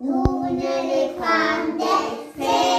Lunelik Pandes'e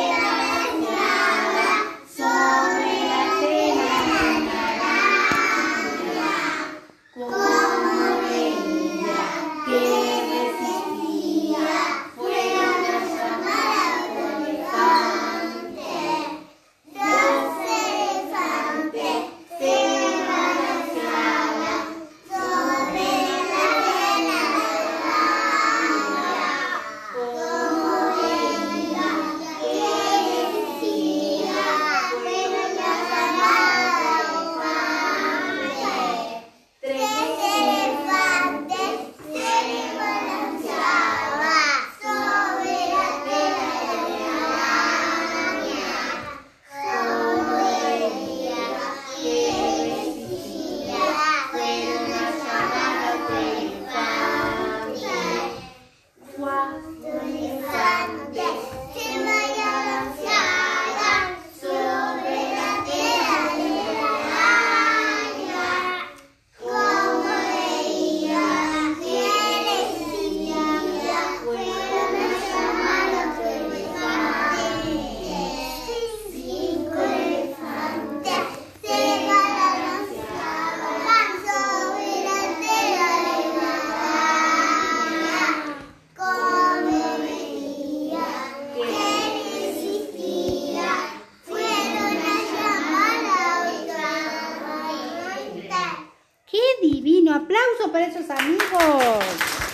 ¡Qué divino! ¡Aplauso para esos amigos!